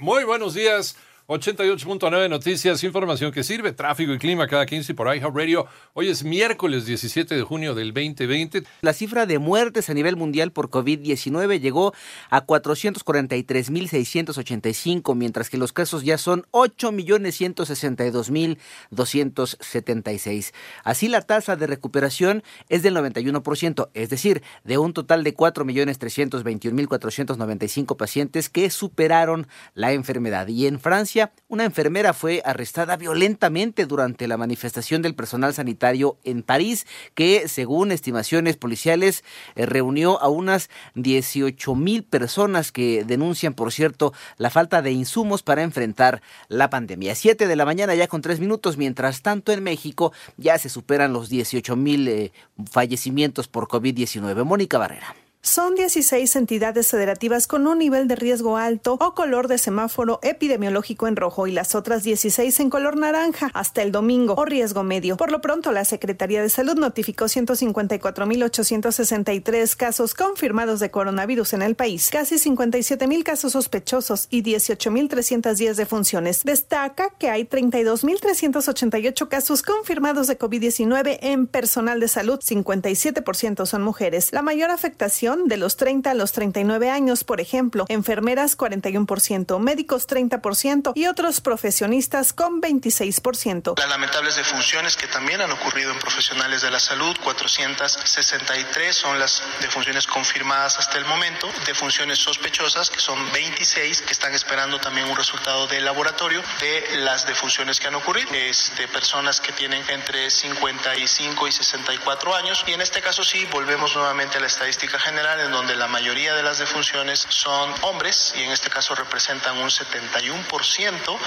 Muy buenos días. 88.9 Noticias, información que sirve, tráfico y clima cada 15 por iHeartRadio. Hoy es miércoles 17 de junio del 2020. La cifra de muertes a nivel mundial por COVID-19 llegó a 443.685, mientras que los casos ya son 8.162.276. Así la tasa de recuperación es del 91%, es decir, de un total de 4.321.495 pacientes que superaron la enfermedad. Y en Francia, una enfermera fue arrestada violentamente durante la manifestación del personal sanitario en París, que según estimaciones policiales eh, reunió a unas 18 mil personas que denuncian, por cierto, la falta de insumos para enfrentar la pandemia. Siete de la mañana ya con tres minutos, mientras tanto en México ya se superan los 18 mil eh, fallecimientos por COVID-19. Mónica Barrera. Son 16 entidades federativas con un nivel de riesgo alto o color de semáforo epidemiológico en rojo y las otras 16 en color naranja hasta el domingo o riesgo medio. Por lo pronto, la Secretaría de Salud notificó 154.863 casos confirmados de coronavirus en el país, casi 57.000 casos sospechosos y 18.310 defunciones. Destaca que hay 32.388 casos confirmados de COVID-19 en personal de salud, 57% son mujeres. La mayor afectación de los 30 a los 39 años, por ejemplo, enfermeras 41%, médicos 30% y otros profesionistas con 26%. Las lamentables defunciones que también han ocurrido en profesionales de la salud, 463 son las defunciones confirmadas hasta el momento, defunciones sospechosas que son 26 que están esperando también un resultado de laboratorio de las defunciones que han ocurrido, este, personas que tienen entre 55 y 64 años y en este caso sí volvemos nuevamente a la estadística general en donde la mayoría de las defunciones son hombres y en este caso representan un 71%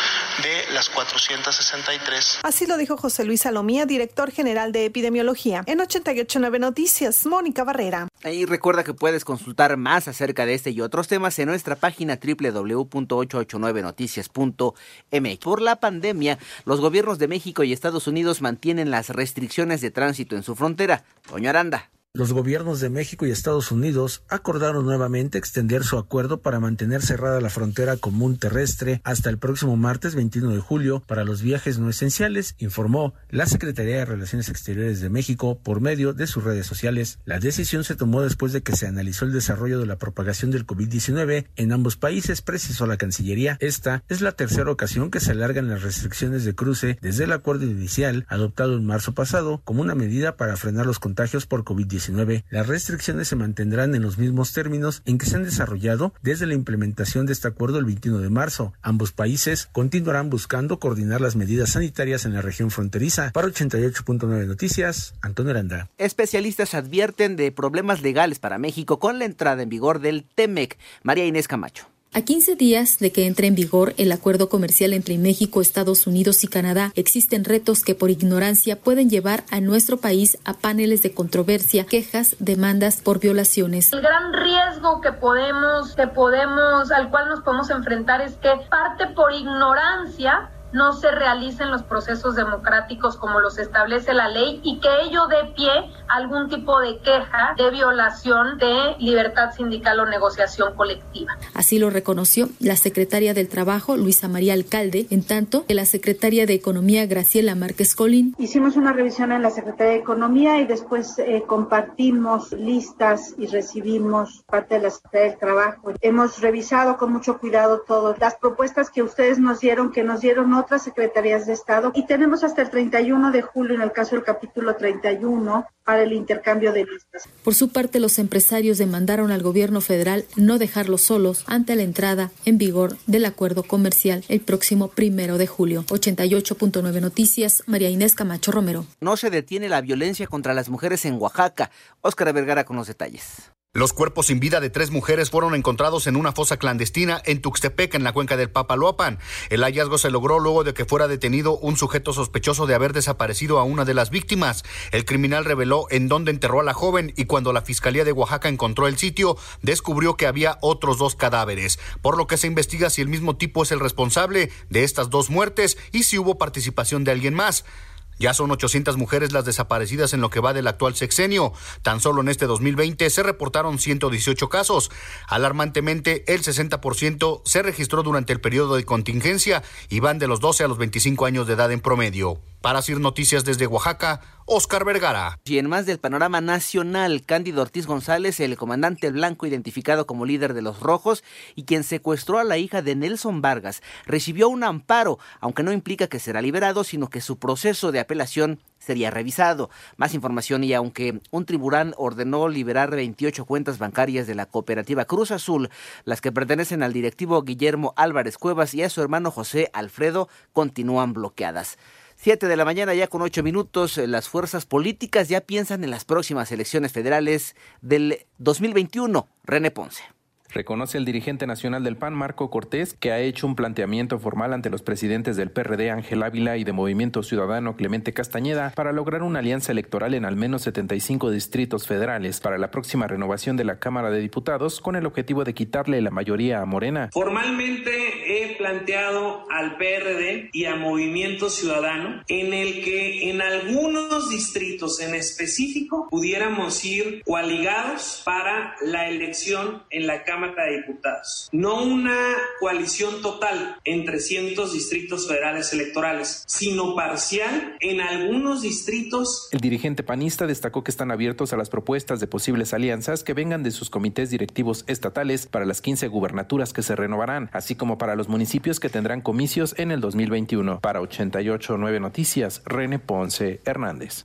de las 463. Así lo dijo José Luis Salomía, director general de epidemiología. En 889 Noticias, Mónica Barrera. Y recuerda que puedes consultar más acerca de este y otros temas en nuestra página www.889noticias.mx. Por la pandemia, los gobiernos de México y Estados Unidos mantienen las restricciones de tránsito en su frontera. Doña Aranda. Los gobiernos de México y Estados Unidos acordaron nuevamente extender su acuerdo para mantener cerrada la frontera común terrestre hasta el próximo martes 21 de julio para los viajes no esenciales, informó la Secretaría de Relaciones Exteriores de México por medio de sus redes sociales. La decisión se tomó después de que se analizó el desarrollo de la propagación del COVID-19 en ambos países, precisó la Cancillería. Esta es la tercera ocasión que se alargan las restricciones de cruce desde el acuerdo inicial adoptado en marzo pasado como una medida para frenar los contagios por COVID-19 las restricciones se mantendrán en los mismos términos en que se han desarrollado desde la implementación de este acuerdo el 21 de marzo. Ambos países continuarán buscando coordinar las medidas sanitarias en la región fronteriza. Para 88.9 Noticias, Antonio Aranda. Especialistas advierten de problemas legales para México con la entrada en vigor del TEMEC. María Inés Camacho. A 15 días de que entre en vigor el acuerdo comercial entre México, Estados Unidos y Canadá, existen retos que por ignorancia pueden llevar a nuestro país a paneles de controversia, quejas, demandas por violaciones. El gran riesgo que podemos, que podemos, al cual nos podemos enfrentar es que parte por ignorancia no se realicen los procesos democráticos como los establece la ley y que ello dé pie a algún tipo de queja de violación de libertad sindical o negociación colectiva. Así lo reconoció la secretaria del Trabajo, Luisa María Alcalde, en tanto que la secretaria de Economía, Graciela Márquez Colín. Hicimos una revisión en la Secretaría de Economía y después eh, compartimos listas y recibimos parte de la Secretaría del Trabajo. Hemos revisado con mucho cuidado todas las propuestas que ustedes nos dieron, que nos dieron otras secretarías de Estado y tenemos hasta el 31 de julio en el caso del capítulo 31 para el intercambio de listas. Por su parte, los empresarios demandaron al gobierno federal no dejarlos solos ante la entrada en vigor del acuerdo comercial el próximo primero de julio. 88.9 Noticias, María Inés Camacho Romero. No se detiene la violencia contra las mujeres en Oaxaca. Óscar Vergara con los detalles. Los cuerpos sin vida de tres mujeres fueron encontrados en una fosa clandestina en Tuxtepec, en la cuenca del Papaloapan. El hallazgo se logró luego de que fuera detenido un sujeto sospechoso de haber desaparecido a una de las víctimas. El criminal reveló en dónde enterró a la joven y cuando la Fiscalía de Oaxaca encontró el sitio, descubrió que había otros dos cadáveres, por lo que se investiga si el mismo tipo es el responsable de estas dos muertes y si hubo participación de alguien más. Ya son 800 mujeres las desaparecidas en lo que va del actual sexenio. Tan solo en este 2020 se reportaron 118 casos. Alarmantemente, el 60% se registró durante el periodo de contingencia y van de los 12 a los 25 años de edad en promedio. Para Sir Noticias desde Oaxaca, Oscar Vergara. Y en más del panorama nacional, Cándido Ortiz González, el comandante blanco identificado como líder de los rojos y quien secuestró a la hija de Nelson Vargas, recibió un amparo, aunque no implica que será liberado, sino que su proceso de apelación sería revisado. Más información y aunque un tribunal ordenó liberar 28 cuentas bancarias de la cooperativa Cruz Azul, las que pertenecen al directivo Guillermo Álvarez Cuevas y a su hermano José Alfredo continúan bloqueadas. Siete de la mañana ya con ocho minutos, eh, las fuerzas políticas ya piensan en las próximas elecciones federales del 2021. René Ponce. Reconoce el dirigente nacional del PAN, Marco Cortés, que ha hecho un planteamiento formal ante los presidentes del PRD, Ángel Ávila, y de Movimiento Ciudadano, Clemente Castañeda, para lograr una alianza electoral en al menos 75 distritos federales para la próxima renovación de la Cámara de Diputados, con el objetivo de quitarle la mayoría a Morena. Formalmente he planteado al PRD y a Movimiento Ciudadano en el que en algunos distritos en específico pudiéramos ir coaligados para la elección en la Cámara de Diputados. No una coalición total en 300 distritos federales electorales, sino parcial en algunos distritos. El dirigente panista destacó que están abiertos a las propuestas de posibles alianzas que vengan de sus comités directivos estatales para las 15 gubernaturas que se renovarán, así como para los municipios que tendrán comicios en el 2021. Para 889 Noticias, René Ponce Hernández.